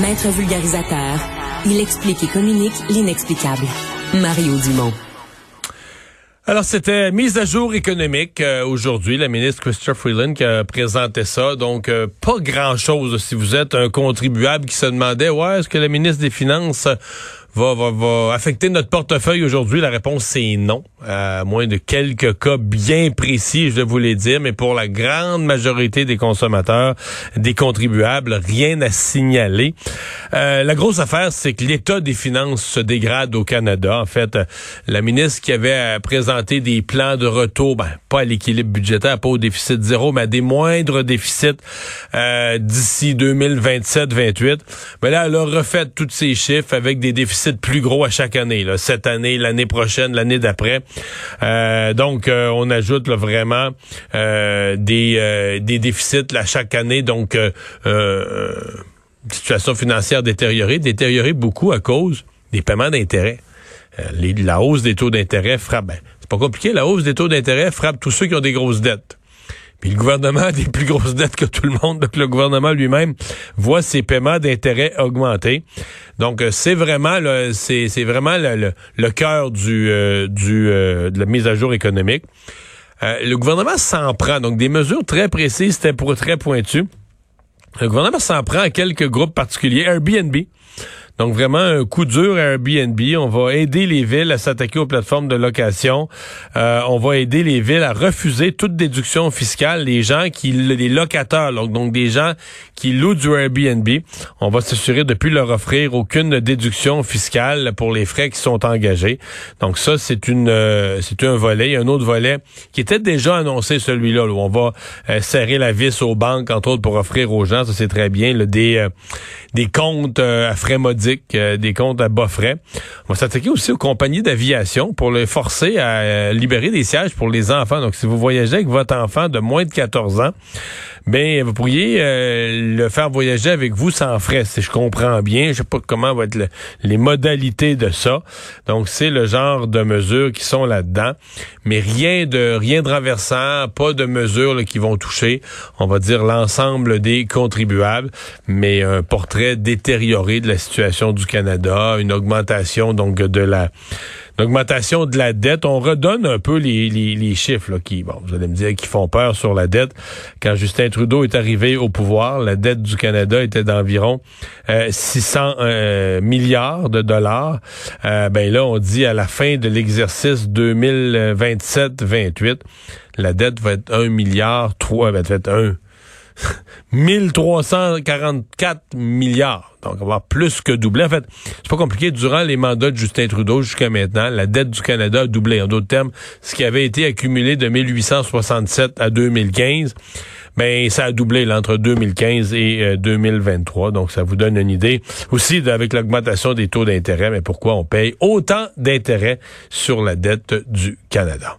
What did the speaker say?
Maître vulgarisateur, il explique et communique l'inexplicable. Mario Dumont. Alors, c'était mise à jour économique euh, aujourd'hui. La ministre Christopher Freeland qui a présenté ça. Donc, euh, pas grand-chose si vous êtes un contribuable qui se demandait, ouais, est-ce que la ministre des Finances va, va, va affecter notre portefeuille aujourd'hui? La réponse, c'est non. À moins de quelques cas bien précis, je vous les dire, mais pour la grande majorité des consommateurs, des contribuables, rien à signaler. Euh, la grosse affaire, c'est que l'état des finances se dégrade au Canada. En fait, la ministre qui avait présenté des plans de retour, ben, pas à l'équilibre budgétaire, pas au déficit zéro, mais à des moindres déficits euh, d'ici 2027-28. Mais là, elle a refait tous ces chiffres avec des déficits plus gros à chaque année. Là. Cette année, l'année prochaine, l'année d'après. Euh, donc, euh, on ajoute vraiment euh, des, déficits à chaque année. Donc, situation financière détériorée, détériorée beaucoup à cause des paiements d'intérêt. la hausse des taux d'intérêt frappe. Ben, c'est pas compliqué. La hausse des taux d'intérêt frappe tous ceux qui ont des grosses dettes. Puis le gouvernement a des plus grosses dettes que tout le monde. Donc le gouvernement lui-même voit ses paiements d'intérêt augmenter. Donc euh, c'est vraiment c'est c'est vraiment le, le, cœur du euh, du euh, de la mise à jour économique. le gouvernement s'en prend. Donc des mesures très précises, c'était pour très pointu. Le gouvernement s'en prend à quelques groupes particuliers. Airbnb. Donc vraiment un coup dur à Airbnb. On va aider les villes à s'attaquer aux plateformes de location. Euh, on va aider les villes à refuser toute déduction fiscale. Les gens qui, les locataires, donc, des gens qui louent du Airbnb, on va s'assurer de plus leur offrir aucune déduction fiscale pour les frais qui sont engagés. Donc ça, c'est une, euh, c'est un volet. un autre volet qui était déjà annoncé, celui-là, où on va euh, serrer la vis aux banques, entre autres, pour offrir aux gens, ça c'est très bien, des, des comptes à frais euh, des comptes à bas frais. On va s'attaquer aussi aux compagnies d'aviation pour les forcer à euh, libérer des sièges pour les enfants. Donc, si vous voyagez avec votre enfant de moins de 14 ans, ben vous pourriez euh, le faire voyager avec vous sans frais, si je comprends bien. Je sais pas comment vont être les modalités de ça. Donc c'est le genre de mesures qui sont là-dedans, mais rien de rien de renversant, pas de mesures qui vont toucher, on va dire l'ensemble des contribuables, mais un portrait détérioré de la situation du Canada, une augmentation donc de la L'augmentation de la dette. On redonne un peu les, les, les chiffres là, qui, bon, vous allez me dire, qui font peur sur la dette. Quand Justin Trudeau est arrivé au pouvoir, la dette du Canada était d'environ 600 euh, euh, milliards de dollars. Euh, ben là, on dit à la fin de l'exercice 2027-28, la dette va être 1 milliard 3, ben, va être 1 1344 milliards. Donc, on va plus que doubler. En fait, c'est pas compliqué. Durant les mandats de Justin Trudeau jusqu'à maintenant, la dette du Canada a doublé. En d'autres termes, ce qui avait été accumulé de 1867 à 2015, ben ça a doublé entre 2015 et 2023. Euh, Donc, ça vous donne une idée. Aussi, avec l'augmentation des taux d'intérêt, mais pourquoi on paye autant d'intérêt sur la dette du Canada.